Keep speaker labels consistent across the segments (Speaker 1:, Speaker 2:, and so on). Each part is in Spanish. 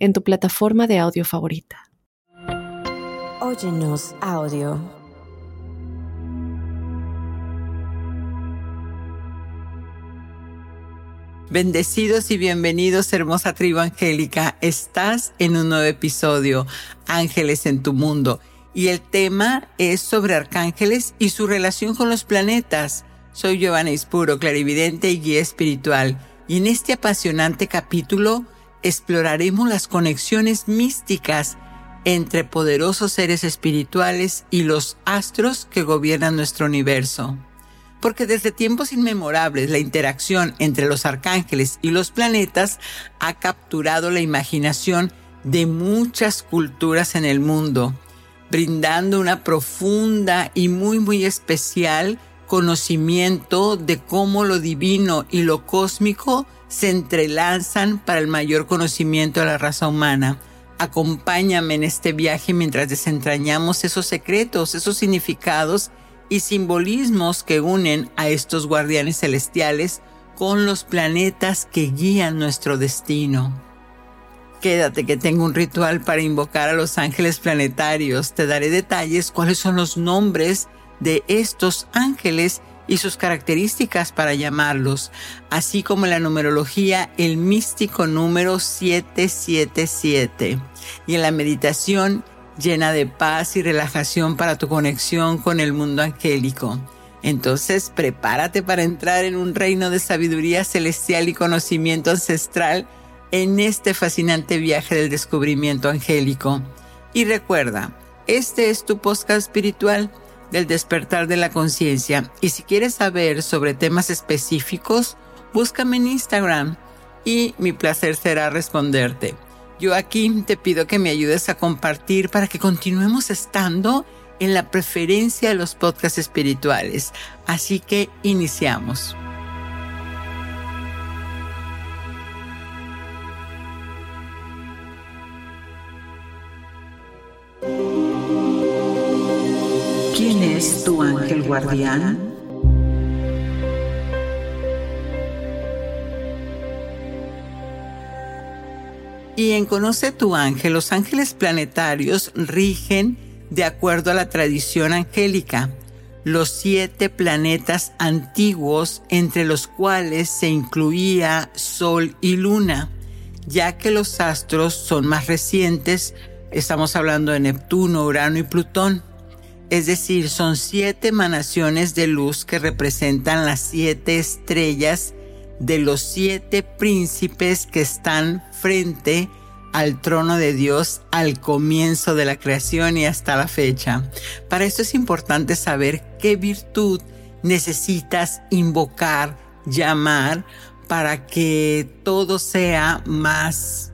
Speaker 1: en tu plataforma de audio favorita.
Speaker 2: Óyenos audio.
Speaker 3: Bendecidos y bienvenidos, hermosa tribu angélica. Estás en un nuevo episodio, Ángeles en tu mundo. Y el tema es sobre arcángeles y su relación con los planetas. Soy Giovanna Ispuro, clarividente y guía espiritual. Y en este apasionante capítulo exploraremos las conexiones místicas entre poderosos seres espirituales y los astros que gobiernan nuestro universo. Porque desde tiempos inmemorables la interacción entre los arcángeles y los planetas ha capturado la imaginación de muchas culturas en el mundo, brindando una profunda y muy muy especial conocimiento de cómo lo divino y lo cósmico se entrelazan para el mayor conocimiento de la raza humana. Acompáñame en este viaje mientras desentrañamos esos secretos, esos significados y simbolismos que unen a estos guardianes celestiales con los planetas que guían nuestro destino. Quédate que tengo un ritual para invocar a los ángeles planetarios. Te daré detalles cuáles son los nombres de estos ángeles y sus características para llamarlos, así como la numerología, el místico número 777. Y en la meditación llena de paz y relajación para tu conexión con el mundo angélico. Entonces prepárate para entrar en un reino de sabiduría celestial y conocimiento ancestral en este fascinante viaje del descubrimiento angélico. Y recuerda, este es tu podcast espiritual del despertar de la conciencia. Y si quieres saber sobre temas específicos, búscame en Instagram y mi placer será responderte. Yo aquí te pido que me ayudes a compartir para que continuemos estando en la preferencia de los podcasts espirituales. Así que iniciamos.
Speaker 2: Es tu ángel guardián?
Speaker 3: Y en Conoce tu ángel, los ángeles planetarios rigen de acuerdo a la tradición angélica los siete planetas antiguos entre los cuales se incluía Sol y Luna, ya que los astros son más recientes, estamos hablando de Neptuno, Urano y Plutón. Es decir, son siete emanaciones de luz que representan las siete estrellas de los siete príncipes que están frente al trono de Dios al comienzo de la creación y hasta la fecha. Para esto es importante saber qué virtud necesitas invocar, llamar, para que todo sea más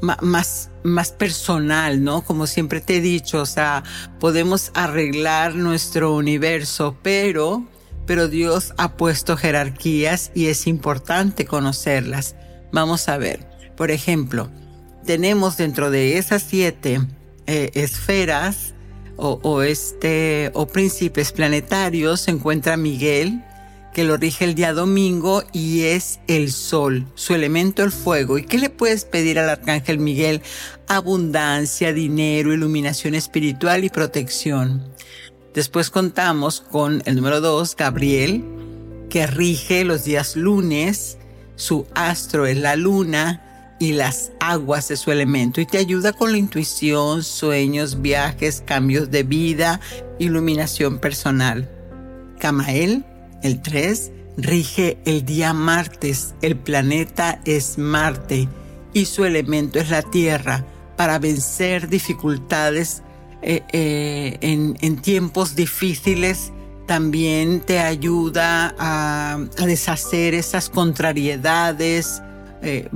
Speaker 3: más, más personal, ¿no? Como siempre te he dicho, o sea, podemos arreglar nuestro universo, pero, pero Dios ha puesto jerarquías y es importante conocerlas. Vamos a ver, por ejemplo, tenemos dentro de esas siete eh, esferas o, este, o príncipes planetarios se encuentra Miguel, que lo rige el día domingo y es el sol, su elemento el fuego. ¿Y qué le puedes pedir al arcángel Miguel? Abundancia, dinero, iluminación espiritual y protección. Después contamos con el número dos, Gabriel, que rige los días lunes, su astro es la luna y las aguas de su elemento y te ayuda con la intuición, sueños, viajes, cambios de vida, iluminación personal. Camael el 3 rige el día martes, el planeta es Marte y su elemento es la Tierra para vencer dificultades eh, eh, en, tiempos difíciles. También te ayuda a, deshacer esas contrariedades, eh,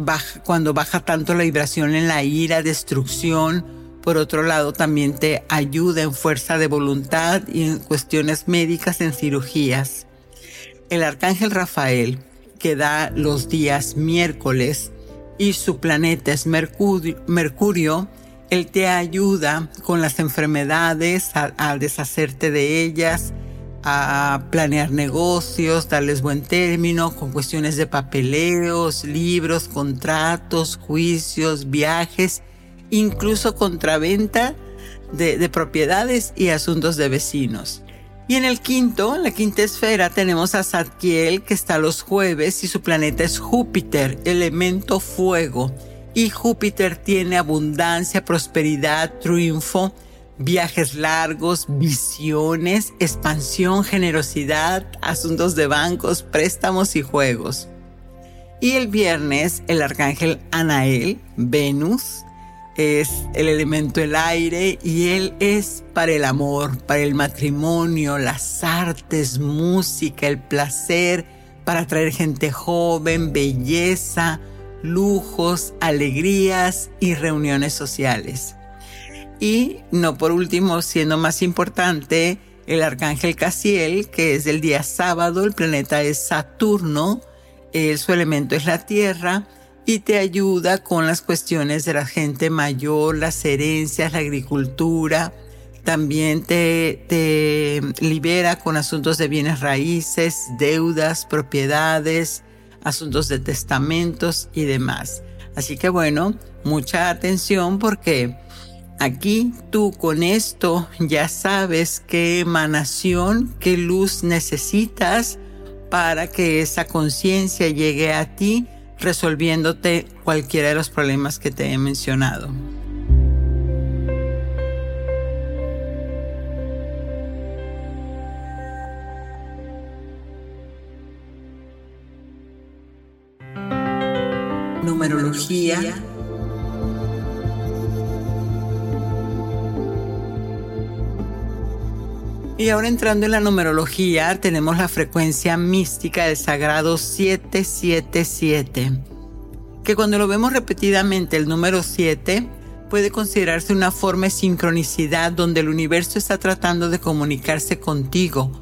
Speaker 3: cuando baja tanto la vibración en la ira, destrucción. Por otro lado, también te ayuda en fuerza de voluntad y en cuestiones médicas, en cirugías. El arcángel Rafael, que da los días miércoles, y su planeta es Mercurio, él te ayuda con las enfermedades, a deshacerte de ellas, a planear negocios, darles buen término, con cuestiones de papeleos, libros, contratos, juicios, viajes, incluso contraventa de, de propiedades y asuntos de vecinos. Y en el quinto, en la quinta esfera, tenemos a Zadkiel que está los jueves y su planeta es Júpiter, elemento fuego. Y Júpiter tiene abundancia, prosperidad, triunfo, viajes largos, visiones, expansión, generosidad, asuntos de bancos, préstamos y juegos. Y el viernes el arcángel Anael, Venus, es el elemento el aire y él es para el amor, para el matrimonio, las artes, música, el placer, para traer gente joven, belleza, lujos, alegrías y reuniones sociales. Y no por último, siendo más importante, el arcángel Casiel, que es del día sábado, el planeta es Saturno, su elemento es la Tierra y te ayuda con las cuestiones de la gente mayor, las herencias, la agricultura. También te, te libera con asuntos de bienes raíces, deudas, propiedades, asuntos de testamentos y demás. Así que bueno, mucha atención porque Aquí tú con esto ya sabes qué emanación, qué luz necesitas para que esa conciencia llegue a ti resolviéndote cualquiera de los problemas que te he mencionado.
Speaker 2: Numerología
Speaker 3: Y ahora entrando en la numerología, tenemos la frecuencia mística del sagrado 777, que cuando lo vemos repetidamente el número 7 puede considerarse una forma de sincronicidad donde el universo está tratando de comunicarse contigo.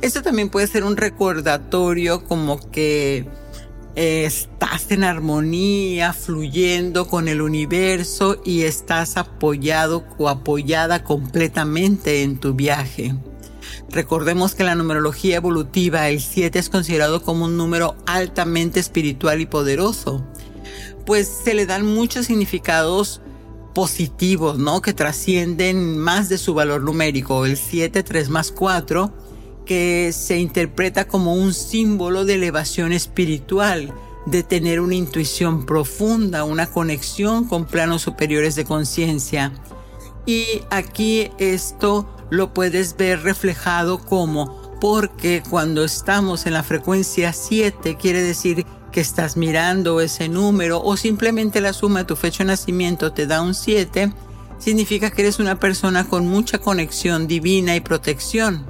Speaker 3: Esto también puede ser un recordatorio como que estás en armonía, fluyendo con el universo y estás apoyado o apoyada completamente en tu viaje. Recordemos que la numerología evolutiva el 7 es considerado como un número altamente espiritual y poderoso, pues se le dan muchos significados positivos, ¿no? Que trascienden más de su valor numérico. El 7, 3 más 4, que se interpreta como un símbolo de elevación espiritual, de tener una intuición profunda, una conexión con planos superiores de conciencia. Y aquí esto lo puedes ver reflejado como porque cuando estamos en la frecuencia 7 quiere decir que estás mirando ese número o simplemente la suma de tu fecha de nacimiento te da un 7, significa que eres una persona con mucha conexión divina y protección.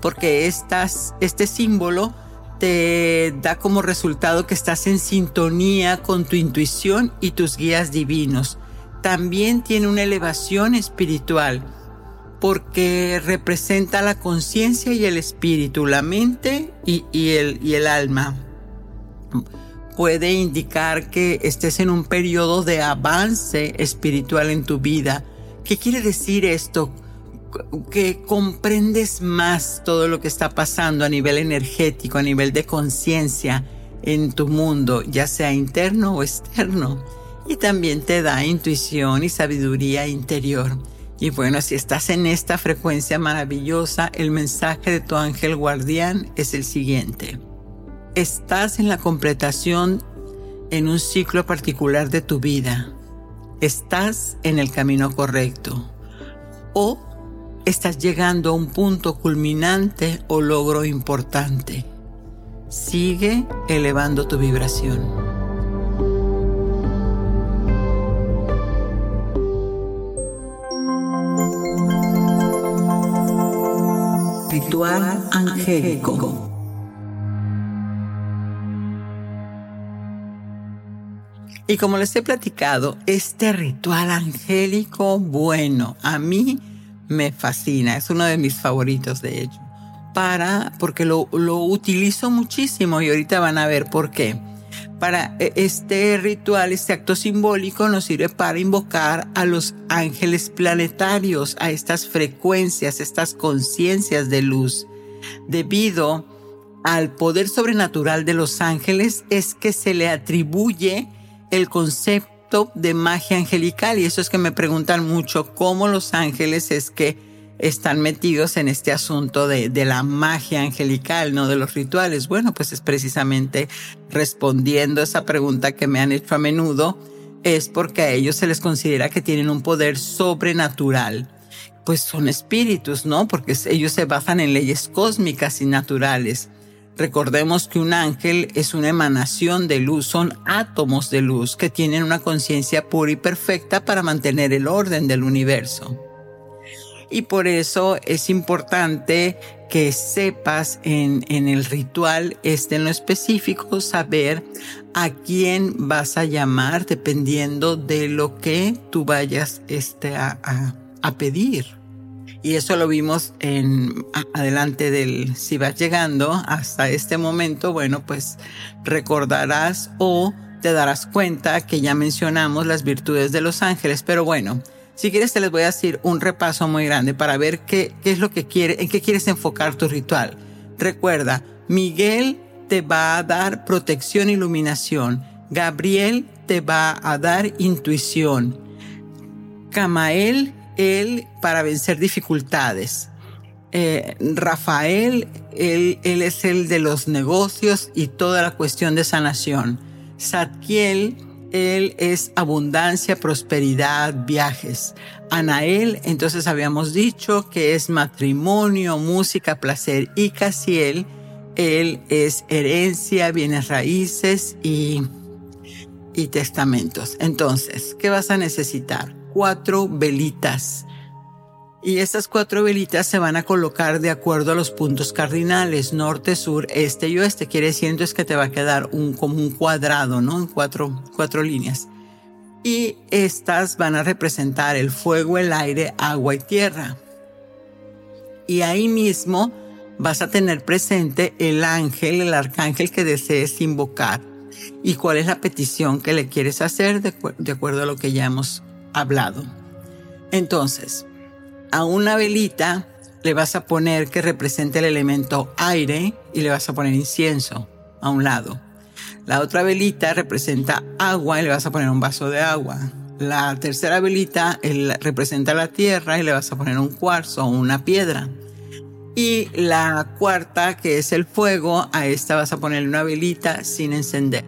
Speaker 3: Porque este símbolo te da como resultado que estás en sintonía con tu intuición y tus guías divinos. También tiene una elevación espiritual porque representa la conciencia y el espíritu, la mente y, el, y el alma. Puede indicar que estés en un periodo de avance espiritual en tu vida. ¿Qué quiere decir esto? Que comprendes más todo lo que está pasando a nivel energético, a nivel de conciencia en tu mundo, ya sea interno o externo. Y también te da intuición y sabiduría interior. Y bueno, si estás en esta frecuencia maravillosa, el mensaje de tu ángel guardián es el siguiente. Estás en la completación en un ciclo particular de tu vida. Estás en el camino correcto. O estás llegando a un punto culminante o logro importante. Sigue elevando tu vibración.
Speaker 2: Ritual angélico.
Speaker 3: Y como les he platicado, este ritual angélico, bueno, a mí me fascina, es uno de mis favoritos de hecho, para, porque lo, lo utilizo muchísimo y ahorita van a ver por qué. Para e, este ritual, este acto simbólico nos sirve para invocar a los ángeles planetarios, a estas frecuencias, estas conciencias de luz. Debido al poder sobrenatural de los ángeles es que se le atribuye el concepto de magia angelical y eso es que me preguntan mucho cómo los ángeles es que están metidos en este asunto de, de, la magia angelical, no de los rituales. Bueno, pues es precisamente respondiendo a esa pregunta que me han hecho a menudo, es porque a ellos se les considera que tienen un poder sobrenatural. Pues son espíritus, ¿no? Porque ellos se basan en leyes cósmicas y naturales. Recordemos que un ángel es una emanación de luz, son átomos de luz que tienen una conciencia pura y perfecta para mantener el orden del universo. Y por eso es importante que sepas en, el ritual, este en lo específico, saber a quién vas a llamar dependiendo de lo que tú vayas este, a, a pedir. Y eso lo vimos en adelante del si vas llegando hasta este momento, bueno, pues recordarás o te darás cuenta que ya mencionamos las virtudes de los ángeles, pero bueno, si quieres te les voy a decir un repaso muy grande para ver qué, qué es lo que quiere, en qué quieres enfocar tu ritual. Recuerda, Miguel te va a dar protección e iluminación. Gabriel te va a dar intuición. Camael él para vencer dificultades. Eh, Rafael, él, es el de los negocios y toda la cuestión de sanación. Satkiel, él es abundancia, prosperidad, viajes. Anael, entonces habíamos dicho que es matrimonio, música, placer. Y Casiel, él es herencia, bienes raíces y, y testamentos. Entonces, ¿qué vas a necesitar? Cuatro velitas. Y estas cuatro velitas se van a colocar de acuerdo a los puntos cardinales, norte, sur, este y oeste. Quiere decir entonces que te va a quedar un, como un cuadrado, ¿no? En cuatro, cuatro líneas. Y estas van a representar el fuego, el aire, agua y tierra. Y ahí mismo vas a tener presente el ángel, el arcángel que desees invocar y cuál es la petición que le quieres hacer de, acuerdo a lo que ya hemos hablado. Entonces, a una velita le vas a poner que represente el elemento aire y le vas a poner incienso a un lado. La otra velita representa agua y le vas a poner un vaso de agua. La tercera velita representa la tierra y le vas a poner un cuarzo o una piedra. Y la cuarta, que es el fuego, a esta vas a poner una velita sin encender.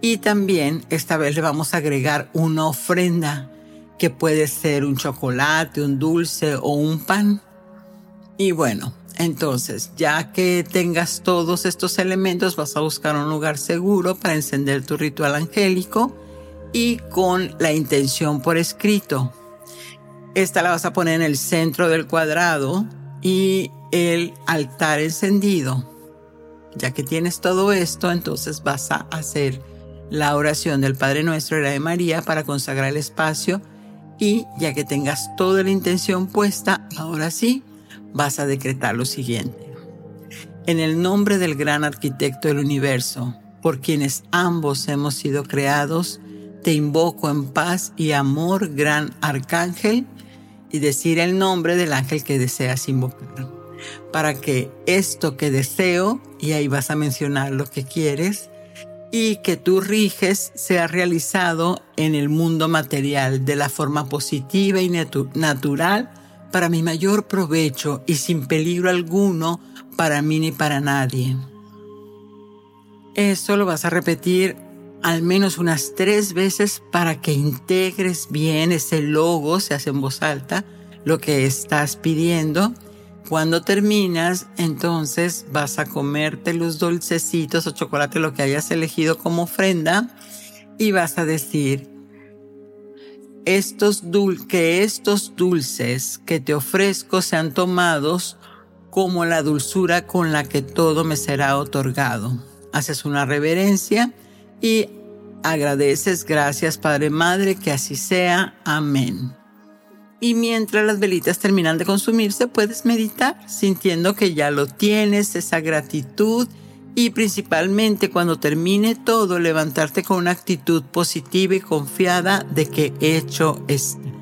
Speaker 3: Y también esta vez le vamos a agregar una ofrenda que puede ser un chocolate, un dulce o un pan. Y bueno, entonces, ya que tengas todos estos elementos, vas a buscar un lugar seguro para encender tu ritual angélico y con la intención por escrito. Esta la vas a poner en el centro del cuadrado y el altar encendido. Ya que tienes todo esto, entonces vas a hacer la oración del Padre Nuestro y la de María para consagrar el espacio y ya que tengas toda la intención puesta, ahora sí, vas a decretar lo siguiente. En el nombre del gran arquitecto del universo, por quienes ambos hemos sido creados, te invoco en paz y amor, gran arcángel, y decir el nombre del ángel que deseas invocar, para que esto que deseo, y ahí vas a mencionar lo que quieres, y que tú riges sea realizado en el mundo material de la forma positiva y natural para mi mayor provecho y sin peligro alguno para mí ni para nadie. Eso lo vas a repetir al menos unas tres veces para que integres bien ese logo, se hace en voz alta, lo que estás pidiendo cuando terminas, entonces vas a comerte los dulcecitos o chocolate, lo que hayas elegido como ofrenda, y vas a decir, estos que estos dulces que te ofrezco sean tomados como la dulzura con la que todo me será otorgado. Haces una reverencia y agradeces, gracias Padre Madre, que así sea. Amén. Y mientras las velitas terminan de consumirse, puedes meditar sintiendo que ya lo tienes, esa gratitud y principalmente cuando termine todo, levantarte con una actitud positiva y confiada de que hecho está.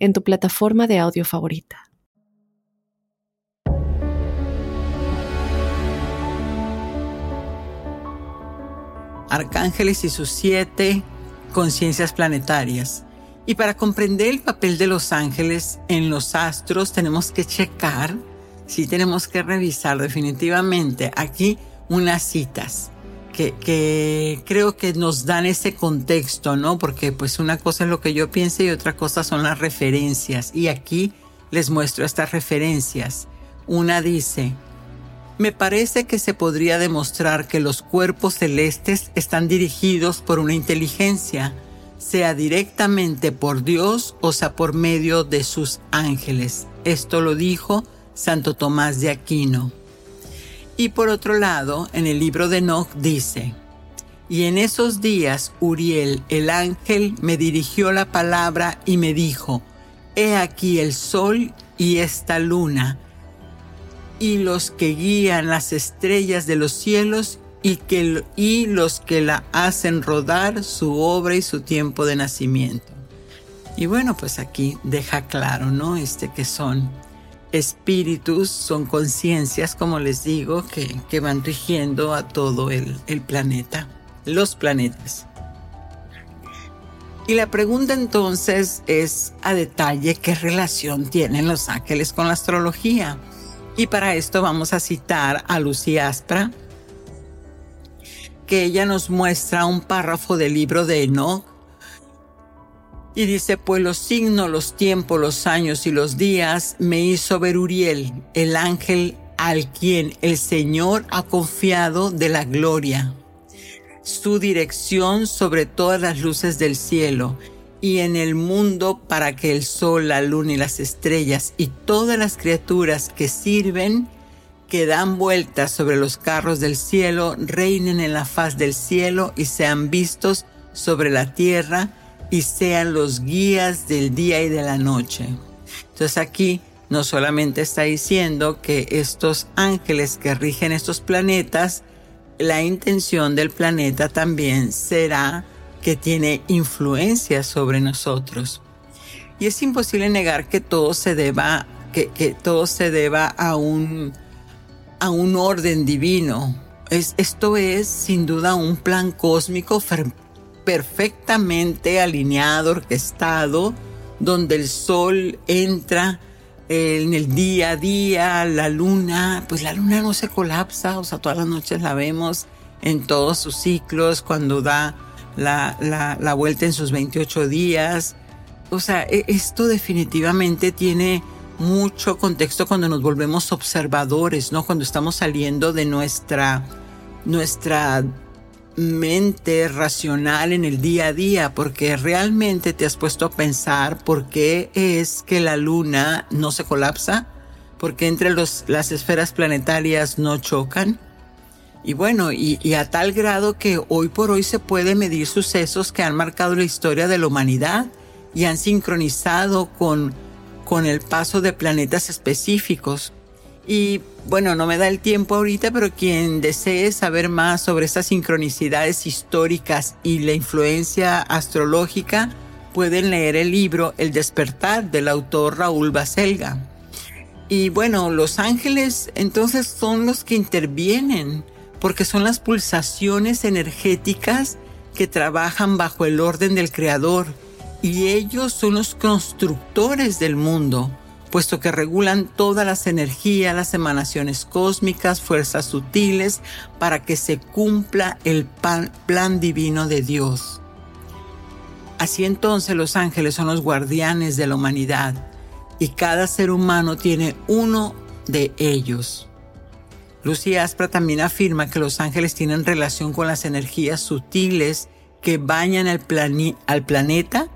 Speaker 1: en tu plataforma de audio favorita.
Speaker 3: Arcángeles y sus siete conciencias planetarias. Y para comprender el papel de los ángeles en los astros tenemos que checar, sí tenemos que revisar definitivamente aquí unas citas que, creo que nos dan ese contexto, ¿no? Porque pues una cosa es lo que yo pienso y otra cosa son las referencias. Y aquí les muestro estas referencias. Una dice, me parece que se podría demostrar que los cuerpos celestes están dirigidos por una inteligencia, sea directamente por Dios o sea por medio de sus ángeles. Esto lo dijo Santo Tomás de Aquino. Y por otro lado, en el libro de Enoch dice, y en esos días Uriel, el ángel, me dirigió la palabra y me dijo, He aquí el sol y esta luna, y los que guían las estrellas de los cielos y, que, y los que la hacen rodar su obra y su tiempo de nacimiento. Y bueno, pues aquí deja claro, ¿no? Este que son espíritus, son conciencias, como les digo, que, van rigiendo a todo el, el planeta, los planetas. Y la pregunta entonces es a detalle qué relación tienen los ángeles con la astrología. Y para esto vamos a citar a Lucía Aspra, que ella nos muestra un párrafo del libro de Enoch y dice, pues los signos, los tiempos, los años y los días me hizo ver Uriel, el ángel al quien el Señor ha confiado de la gloria, su dirección sobre todas las luces del cielo y en el mundo para que el sol, la luna y las estrellas y todas las criaturas que sirven, que dan vueltas sobre los carros del cielo, reinen en la faz del cielo y sean vistos sobre la tierra, y sean los guías del día y de la noche. Entonces aquí no solamente está diciendo que estos ángeles que rigen estos planetas, la intención del planeta también será que tiene influencia sobre nosotros. Y es imposible negar que todo se deba, que, todo se deba a un, a un orden divino. Es, esto es sin duda un plan cósmico perfectamente alineado, orquestado, donde el sol entra en el día a día, la luna, pues la luna no se colapsa, o sea, todas las noches la vemos en todos sus ciclos, cuando da la, la, vuelta en sus 28 días. O sea, e, esto definitivamente tiene mucho contexto cuando nos volvemos observadores, ¿no? Cuando estamos saliendo de nuestra, nuestra mente racional en el día a día, porque realmente te has puesto a pensar por qué es que la luna no se colapsa, porque entre los, las esferas planetarias no chocan. Y bueno, y, a tal grado que hoy por hoy se puede medir sucesos que han marcado la historia de la humanidad y han sincronizado con, con el paso de planetas específicos. Y bueno, no me da el tiempo ahorita, pero quien desee saber más sobre estas sincronicidades históricas y la influencia astrológica, pueden leer el libro El despertar del autor Raúl Baselga. Y bueno, los ángeles entonces son los que intervienen, porque son las pulsaciones energéticas que trabajan bajo el orden del Creador y ellos son los constructores del mundo, puesto que regulan todas las energías, las emanaciones cósmicas, fuerzas sutiles, para que se cumpla el plan divino de Dios. Así entonces los ángeles son los guardianes de la humanidad y cada ser humano tiene uno de ellos. Lucy Aspra también afirma que los ángeles tienen relación con las energías sutiles que bañan al planeta,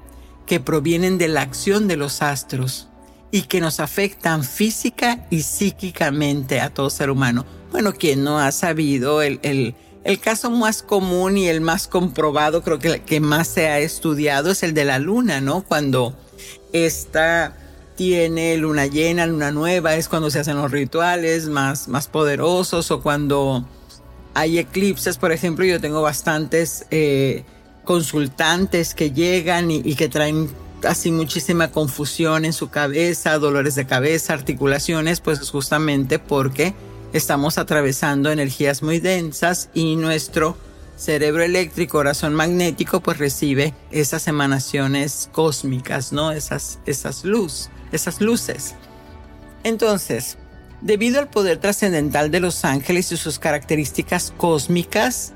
Speaker 3: que provienen de la acción de los astros y que nos afectan física y psíquicamente a todo ser humano. Bueno, quien no ha sabido el, el, el caso más común y el más comprobado, creo que el que más se ha estudiado es el de la luna, ¿no? Cuando esta tiene luna llena, luna nueva, es cuando se hacen los rituales más, más poderosos o cuando hay eclipses, por ejemplo, yo tengo bastantes eh, consultantes que llegan y, y, que traen así muchísima confusión en su cabeza, dolores de cabeza, articulaciones, pues es justamente porque estamos atravesando energías muy densas y nuestro cerebro eléctrico, corazón magnético, pues recibe esas emanaciones cósmicas, ¿no? Esas, esas luz esas luces. Entonces, debido al poder trascendental de los ángeles y sus características cósmicas,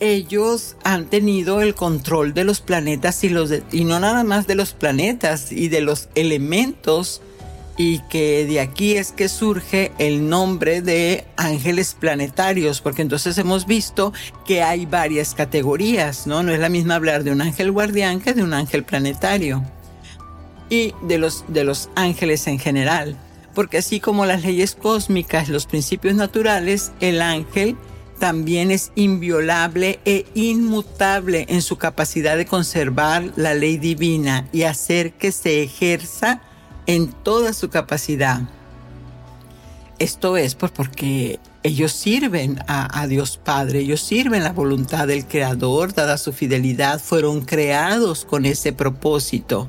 Speaker 3: ellos han tenido el control de los planetas y, no nada más de los planetas y de los elementos y que de aquí es que surge el nombre de ángeles planetarios, porque entonces hemos visto que hay varias categorías, ¿no? No es la misma hablar de un ángel guardián que de un ángel planetario y de los, de los ángeles en general. Porque así como las leyes cósmicas, los principios naturales, el ángel también es inviolable e inmutable en su capacidad de conservar la ley divina y hacer que se ejerza en toda su capacidad. Esto es pues porque ellos sirven a, a, Dios Padre, ellos sirven la voluntad del Creador, dada su fidelidad, fueron creados con ese propósito.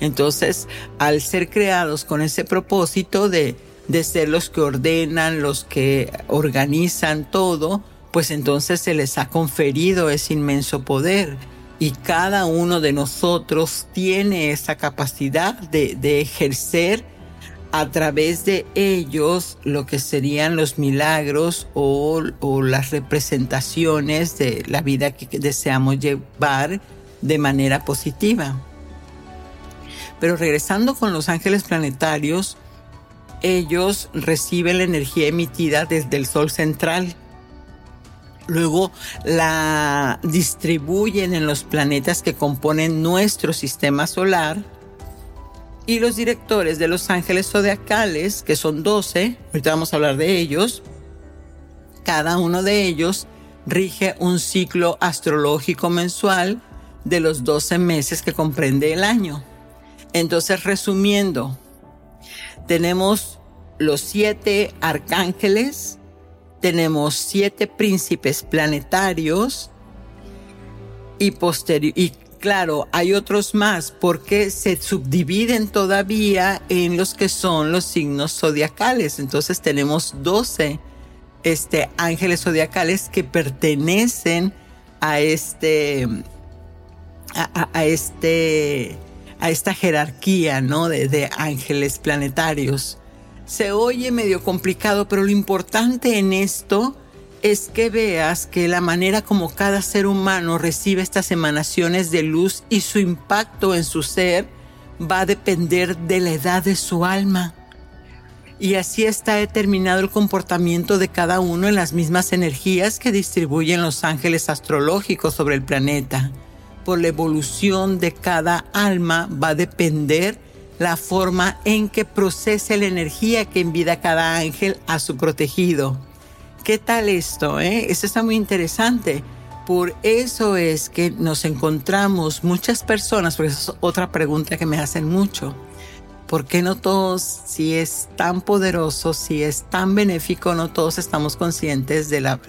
Speaker 3: Entonces, al ser creados con ese propósito de, de ser los que ordenan, los que organizan todo, pues entonces se les ha conferido ese inmenso poder. Y cada uno de nosotros tiene esa capacidad de, de ejercer a través de ellos lo que serían los milagros o, o, las representaciones de la vida que deseamos llevar de manera positiva. Pero regresando con los ángeles planetarios, ellos reciben la energía emitida desde el Sol central. Luego la distribuyen en los planetas que componen nuestro sistema solar. Y los directores de los ángeles zodiacales, que son 12, ahorita vamos a hablar de ellos, cada uno de ellos rige un ciclo astrológico mensual de los 12 meses que comprende el año. Entonces, resumiendo, tenemos los siete arcángeles, tenemos siete príncipes planetarios y posterior y claro, hay otros más porque se subdividen todavía en los que son los signos zodiacales. Entonces tenemos 12 este, ángeles zodiacales que pertenecen a este, a, este a esta jerarquía, ¿no? De ángeles planetarios. Se oye medio complicado, pero lo importante en esto es que veas que la manera como cada ser humano recibe estas emanaciones de luz y su impacto en su ser va a depender de la edad de su alma. Y así está determinado el comportamiento de cada uno en las mismas energías que distribuyen los ángeles astrológicos sobre el planeta por la evolución de cada alma va a depender la forma en que procese la energía que envía cada ángel a su protegido. ¿Qué tal esto? Eh? Esto está muy interesante. Por eso es que nos encontramos muchas personas, porque esa es otra pregunta que me hacen mucho. ¿Por qué no todos, si es tan poderoso, si es tan benéfico, no todos estamos conscientes de la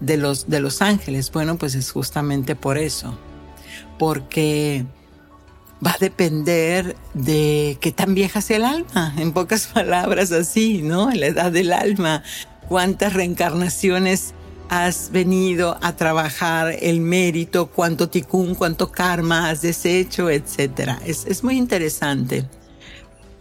Speaker 3: de los, de los ángeles? Bueno, pues es justamente por eso. Porque va a depender de qué tan vieja sea el alma, en pocas palabras así, ¿no? La edad del alma, cuántas reencarnaciones has venido a trabajar el mérito, cuánto ticún, cuánto karma has deshecho, etc. Es, es muy interesante.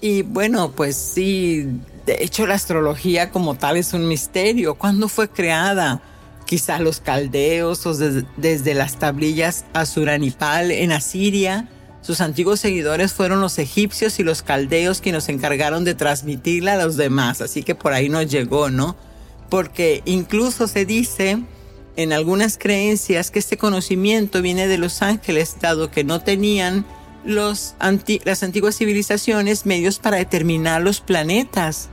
Speaker 3: Y bueno, pues sí, de hecho la astrología como tal es un misterio. ¿Cuándo fue creada? Quizá los caldeos o desde, las tablillas Asuranipal en Asiria. Sus antiguos seguidores fueron los egipcios y los caldeos quienes nos encargaron de transmitirla a los demás. Así que por ahí nos llegó, ¿no? Porque incluso se dice en algunas creencias que este conocimiento viene de los ángeles, dado que no tenían las antiguas civilizaciones medios para determinar los planetas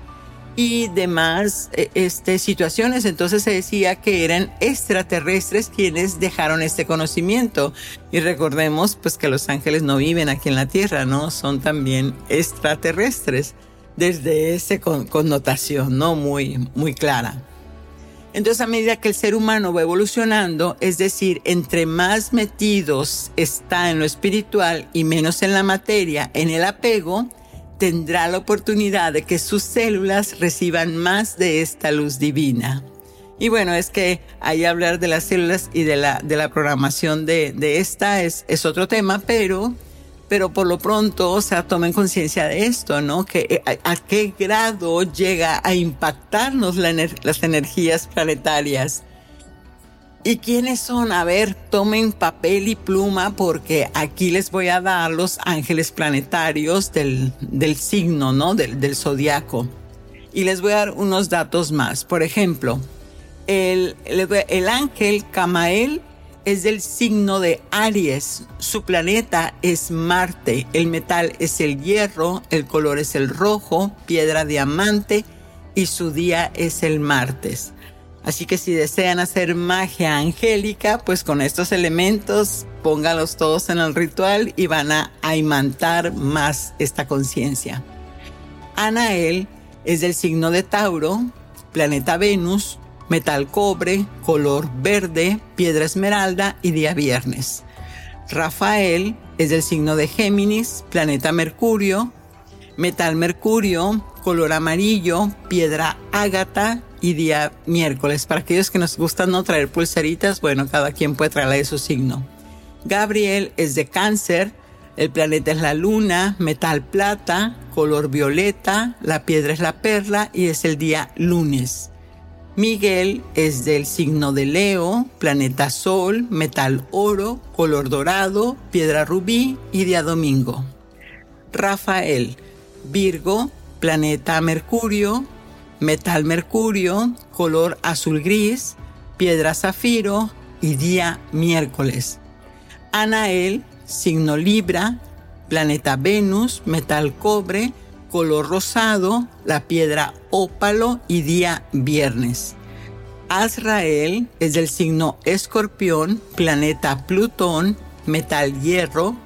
Speaker 3: y demás eh, este, situaciones. Entonces se decía que eran extraterrestres quienes dejaron este conocimiento. Y recordemos pues que los ángeles no viven aquí en la Tierra, ¿no? Son también extraterrestres desde esa connotación, ¿no? Muy, muy clara. Entonces a medida que el ser humano va evolucionando, es decir, entre más metidos está en lo espiritual y menos en la materia, en el apego, tendrá la oportunidad de que sus células reciban más de esta luz divina. Y bueno, es que ahí hablar de las células y de la, de la programación de, de esta es, es otro tema, pero pero por lo pronto, o sea, tomen conciencia de esto, ¿no? Que eh, a, qué grado llega a impactarnos las energías planetarias. ¿Y quiénes son? A ver, tomen papel y pluma porque aquí les voy a dar los ángeles planetarios del, del signo, ¿no? Del, del zodiaco. Y les voy a dar unos datos más. Por ejemplo, el, el, el ángel Camael es del signo de Aries. Su planeta es Marte. El metal es el hierro, el color es el rojo, piedra diamante y su día es el martes. Así que si desean hacer magia angélica, pues con estos elementos póngalos todos en el ritual y van a imantar más esta conciencia. Anael es del signo de Tauro, planeta Venus, metal cobre, color verde, piedra esmeralda y día viernes. Rafael es del signo de Géminis, planeta Mercurio, metal mercurio, color amarillo, piedra ágata y día miércoles. Para aquellos que nos gustan no traer pulseritas, bueno, cada quien puede traerla de su signo. Gabriel es de cáncer, el planeta es la luna, metal plata, color violeta, la piedra es la perla y es el día lunes. Miguel es del signo de Leo, planeta Sol, metal oro, color dorado, piedra rubí y día domingo. Rafael, Virgo, planeta Mercurio, metal Mercurio, color azul gris, piedra zafiro y día miércoles. Anael, signo Libra, planeta Venus, metal cobre, color rosado, la piedra ópalo y día viernes. Azrael es del signo escorpión, planeta Plutón, metal hierro,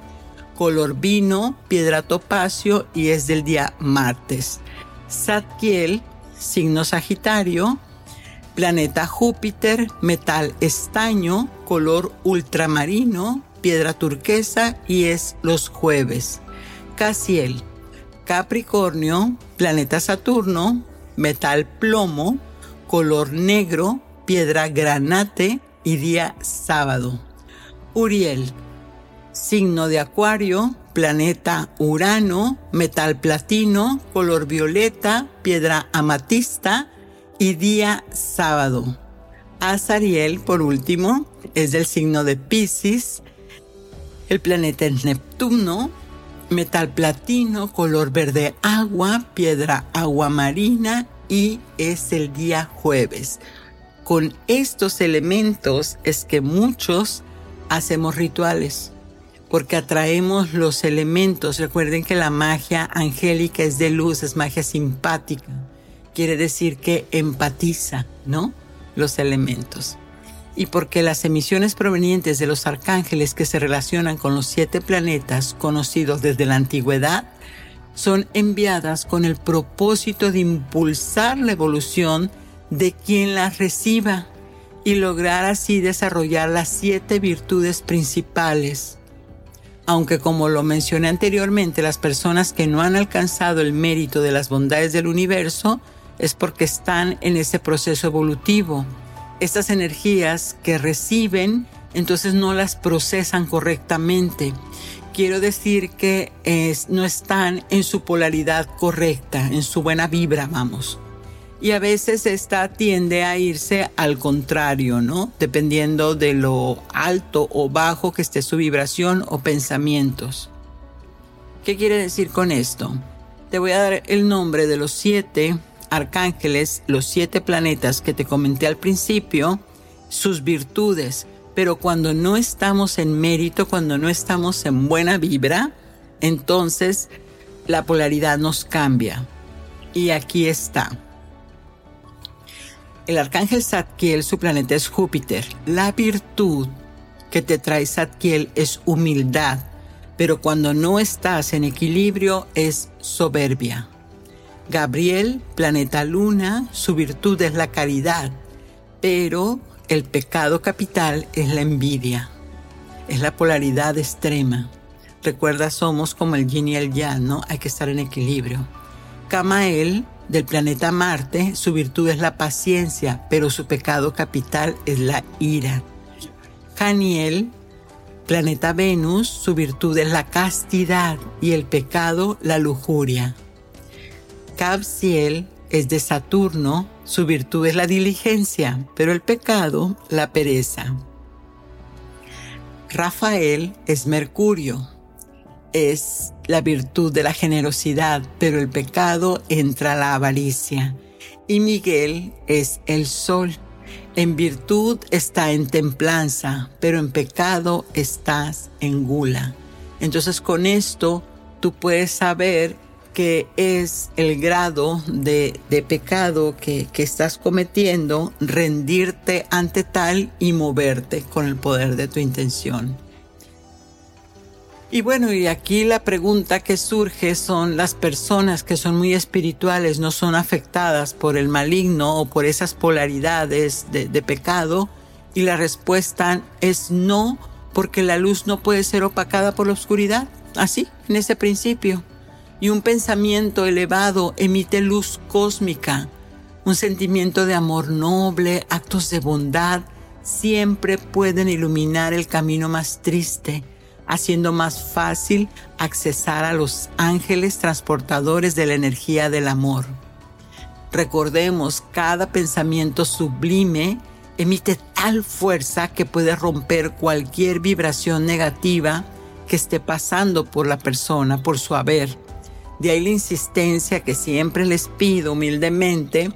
Speaker 3: color vino, piedra topacio y es del día martes. Zadkiel, signo Sagitario, planeta Júpiter, metal estaño, color ultramarino, piedra turquesa y es los jueves. Casiel, Capricornio, planeta Saturno, metal plomo, color negro, piedra granate y día sábado. Uriel, signo de Acuario, planeta Urano, metal platino, color violeta, piedra amatista y día sábado. Azariel, por último, es del signo de Pisces. El planeta es Neptuno, metal platino, color verde agua, piedra agua marina y es el día jueves. Con estos elementos es que muchos hacemos rituales porque atraemos los elementos. Recuerden que la magia angélica es de luz, es magia simpática. Quiere decir que empatiza, ¿no? Los elementos y porque las emisiones provenientes de los arcángeles que se relacionan con los siete planetas conocidos desde la antigüedad son enviadas con el propósito de impulsar la evolución de quien las reciba y lograr así desarrollar las siete virtudes principales. Aunque como lo mencioné anteriormente, las personas que no han alcanzado el mérito de las bondades del universo es porque están en ese proceso evolutivo estas energías que reciben, entonces no las procesan correctamente. Quiero decir que no están en su polaridad correcta, en su buena vibra, vamos. Y a veces esta tiende a irse al contrario, ¿no? Dependiendo de lo alto o bajo que esté su vibración o pensamientos. ¿Qué quiere decir con esto? Te voy a dar el nombre de los siete arcángeles, los siete planetas que te comenté al principio, sus virtudes, pero cuando no estamos en mérito, cuando no estamos en buena vibra, entonces la polaridad nos cambia. Y aquí está. El arcángel Zadkiel, su planeta es Júpiter. La virtud que te trae Zadkiel es humildad, pero cuando no estás en equilibrio es soberbia. Gabriel, planeta luna, su virtud es la caridad, pero el pecado capital es la envidia, es la polaridad extrema. Recuerda, somos como el yin y el yang, ¿no? Hay que estar en equilibrio. Camael, del planeta Marte, su virtud es la paciencia, pero su pecado capital es la ira. Janiel, planeta Venus, su virtud es la castidad y el pecado la lujuria. Capsiel es de Saturno, su virtud es la diligencia, pero el pecado la pereza. Rafael es Mercurio, es la virtud de la generosidad, pero el pecado entra la avaricia. Y Miguel es el sol. En virtud está en templanza, pero en pecado estás en gula. Entonces con esto tú puedes saber que es el grado de, pecado que, que, estás cometiendo, rendirte ante tal y moverte con el poder de tu intención. Y bueno, y aquí la pregunta que surge son las personas que son muy espirituales, no son afectadas por el maligno o por esas polaridades de, pecado. Y la respuesta es no, porque la luz no puede ser opacada por la oscuridad. Así, en ese principio y un pensamiento elevado emite luz cósmica. Un sentimiento de amor noble, actos de bondad, siempre pueden iluminar el camino más triste, haciendo más fácil accesar a los ángeles transportadores de la energía del amor. Recordemos, cada pensamiento sublime emite tal fuerza que puede romper cualquier vibración negativa que esté pasando por la persona, por su haber de ahí la insistencia que siempre les pido humildemente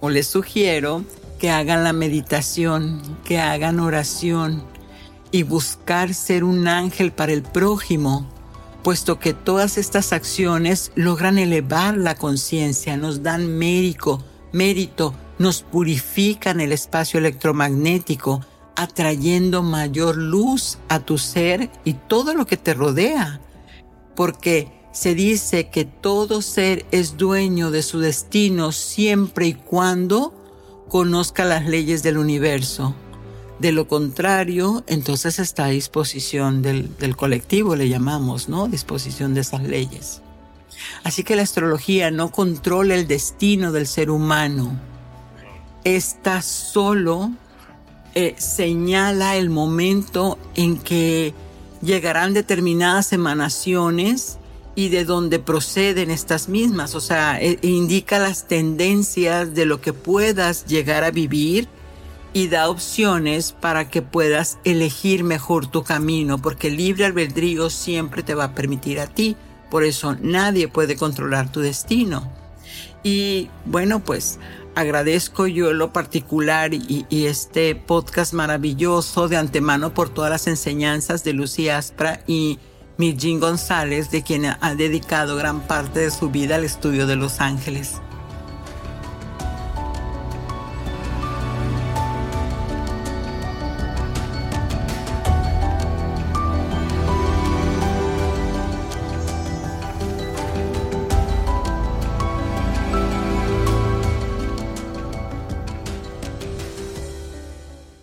Speaker 3: o les sugiero que hagan la meditación, que hagan oración y buscar ser un ángel para el prójimo, puesto que todas estas acciones logran elevar la conciencia, nos dan mérito, mérito, nos purifican el espacio electromagnético, atrayendo mayor luz a tu ser y todo lo que te rodea. Porque se dice que todo ser es dueño de su destino siempre y cuando conozca las leyes del universo. De lo contrario, entonces está a disposición del, colectivo, le llamamos, ¿no? Disposición de esas leyes. Así que la astrología no controla el destino del ser humano. Esta solo eh, señala el momento en que llegarán determinadas emanaciones y de dónde proceden estas mismas, o sea, e, indica las tendencias de lo que puedas llegar a vivir y da opciones para que puedas elegir mejor tu camino, porque libre albedrío siempre te va a permitir a ti, por eso nadie puede controlar tu destino. Y bueno, pues agradezco yo lo particular y, este podcast maravilloso de antemano por todas las enseñanzas de Lucy Aspra y Mirjin González, de quien ha dedicado gran parte de su vida al estudio de los ángeles.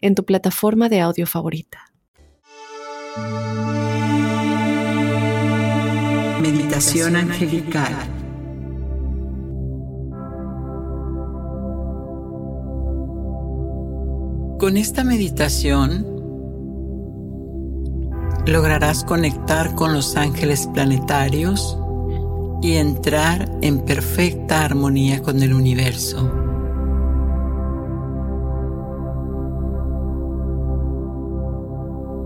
Speaker 1: en tu plataforma de audio favorita.
Speaker 2: Meditación angelical.
Speaker 3: Con esta meditación lograrás conectar con los ángeles planetarios y entrar en perfecta armonía con el universo.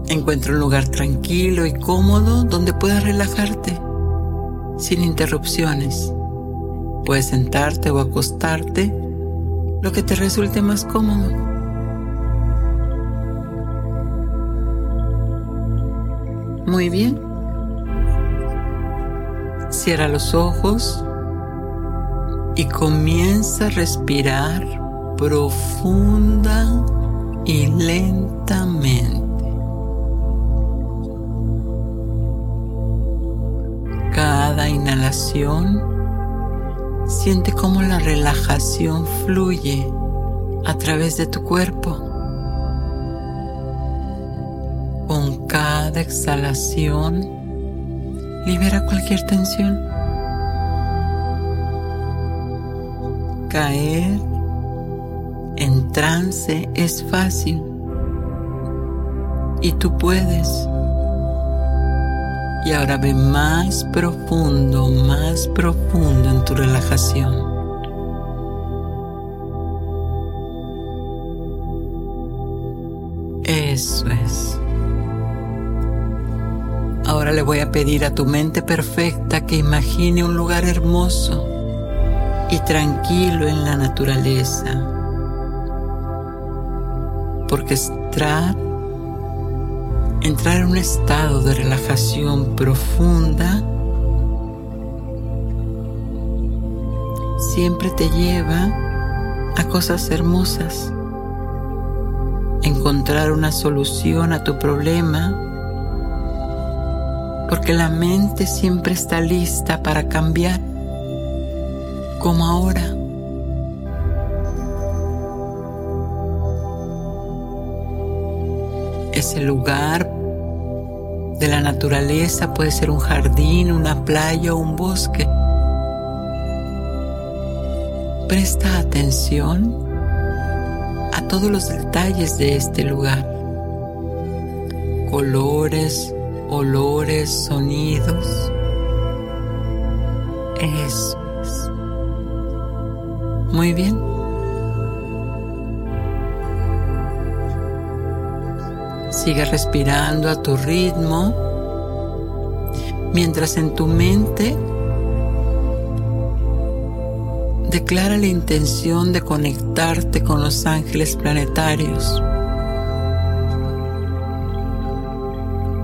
Speaker 3: Encuentra un lugar tranquilo y cómodo donde puedas relajarte sin interrupciones. Puedes sentarte o acostarte, lo que te resulte más cómodo. Muy bien. Cierra los ojos y comienza a respirar profunda y lentamente. Cada inhalación siente cómo la relajación fluye a través de tu cuerpo. cada exhalación libera cualquier tensión. Caer en trance es fácil y tú puedes. Y ahora ve más profundo, más profundo en tu relajación. Eso es. Ahora le voy a pedir a tu mente perfecta que imagine un lugar hermoso y tranquilo en la naturaleza. Porque entrar, entrar en un estado de relajación profunda siempre te lleva a cosas hermosas. Encontrar una solución a tu problema porque la mente siempre está lista para cambiar, como ahora. Ese lugar de la naturaleza puede ser un jardín, una playa o un bosque. Presta atención a todos los detalles de este lugar. Colores, olores, sonidos. Eso es. Muy bien. Sigue respirando a tu ritmo mientras en tu mente declara la intención de conectarte con los ángeles planetarios.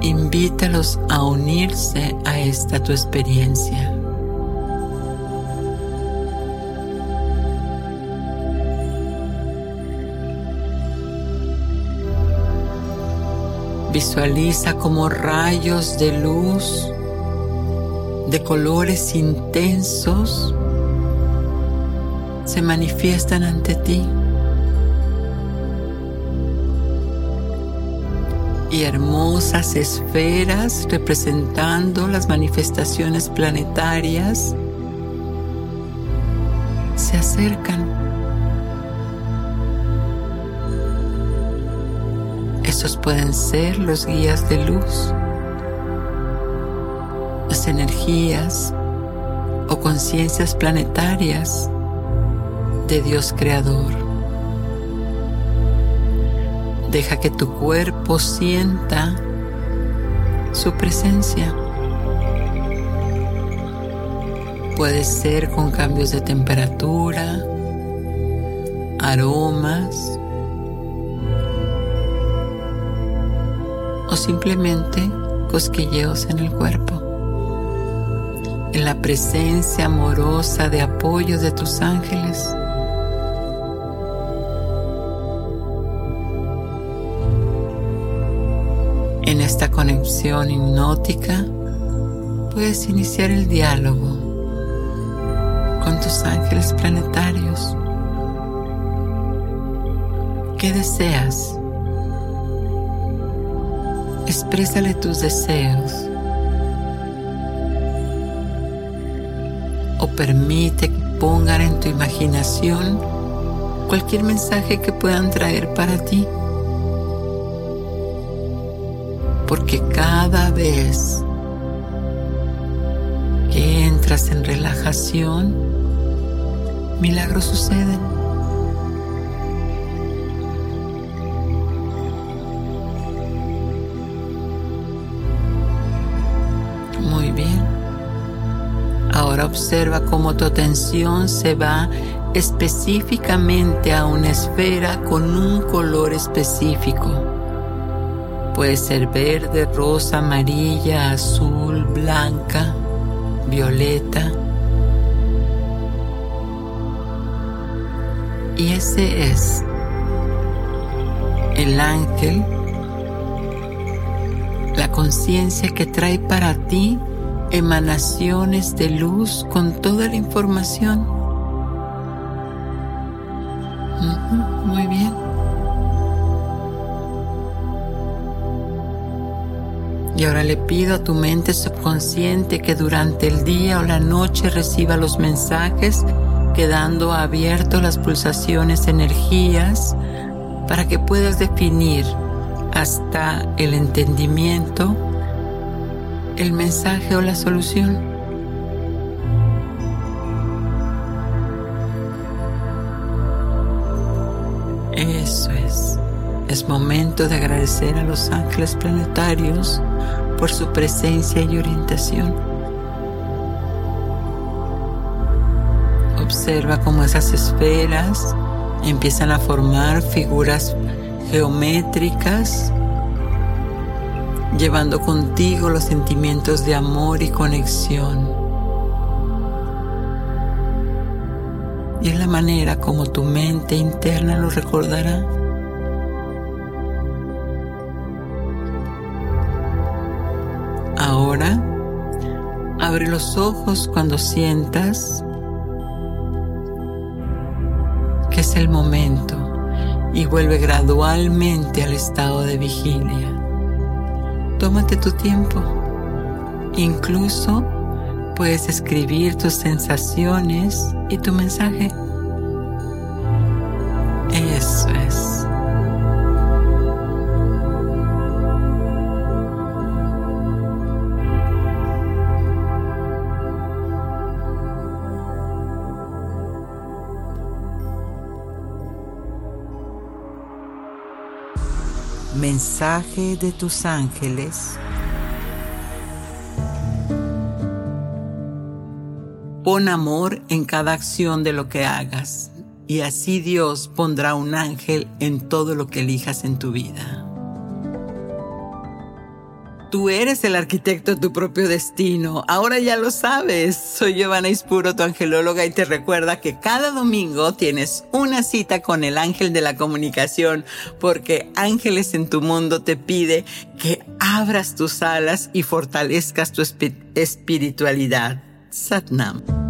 Speaker 3: invítalos a unirse a esta tu experiencia. Visualiza como rayos de luz de colores intensos se manifiestan ante ti. y hermosas esferas representando las manifestaciones planetarias se acercan. Estos pueden ser los guías de luz, las energías o conciencias planetarias de Dios Creador. Deja que tu cuerpo sienta su presencia. Puede ser con cambios de temperatura, aromas o simplemente cosquilleos en el cuerpo. En la presencia amorosa de apoyo de tus ángeles, En esta conexión hipnótica puedes iniciar el diálogo con tus ángeles planetarios. ¿Qué deseas? Exprésale tus deseos. O permite que pongan en tu imaginación cualquier mensaje que puedan traer para ti. Porque cada vez que entras en relajación, milagros suceden. Observa cómo tu atención se va específicamente a una esfera con un color específico. Puede ser verde, rosa, amarilla, azul, blanca, violeta. Y ese es el ángel, la conciencia que trae para ti emanaciones de luz con toda la información. muy bien. Y ahora le pido a tu mente subconsciente que durante el día o la noche reciba los mensajes, quedando abierto las pulsaciones energías para que puedas definir hasta el entendimiento el mensaje o la solución. Eso es. Es momento de agradecer a los ángeles planetarios por su presencia y orientación. Observa cómo esas esferas empiezan a formar figuras geométricas llevando contigo los sentimientos de amor y conexión. Y es la manera como tu mente interna lo recordará. Ahora, abre los ojos cuando sientas que es el momento y vuelve gradualmente al estado de vigilia. Tómate tu tiempo. Incluso puedes escribir tus sensaciones y tu
Speaker 2: mensaje. De tus ángeles.
Speaker 3: Pon amor en cada acción de lo que hagas y así Dios pondrá un ángel en todo lo que elijas en tu vida. Tú eres el arquitecto de tu propio destino. Ahora ya lo sabes. Soy Giovanna Ispuro, tu angelóloga, y te recuerda que cada domingo tienes una cita con el ángel de la comunicación, porque Ángeles en tu mundo te pide que abras tus alas y fortalezcas tu espiritualidad. Satnam.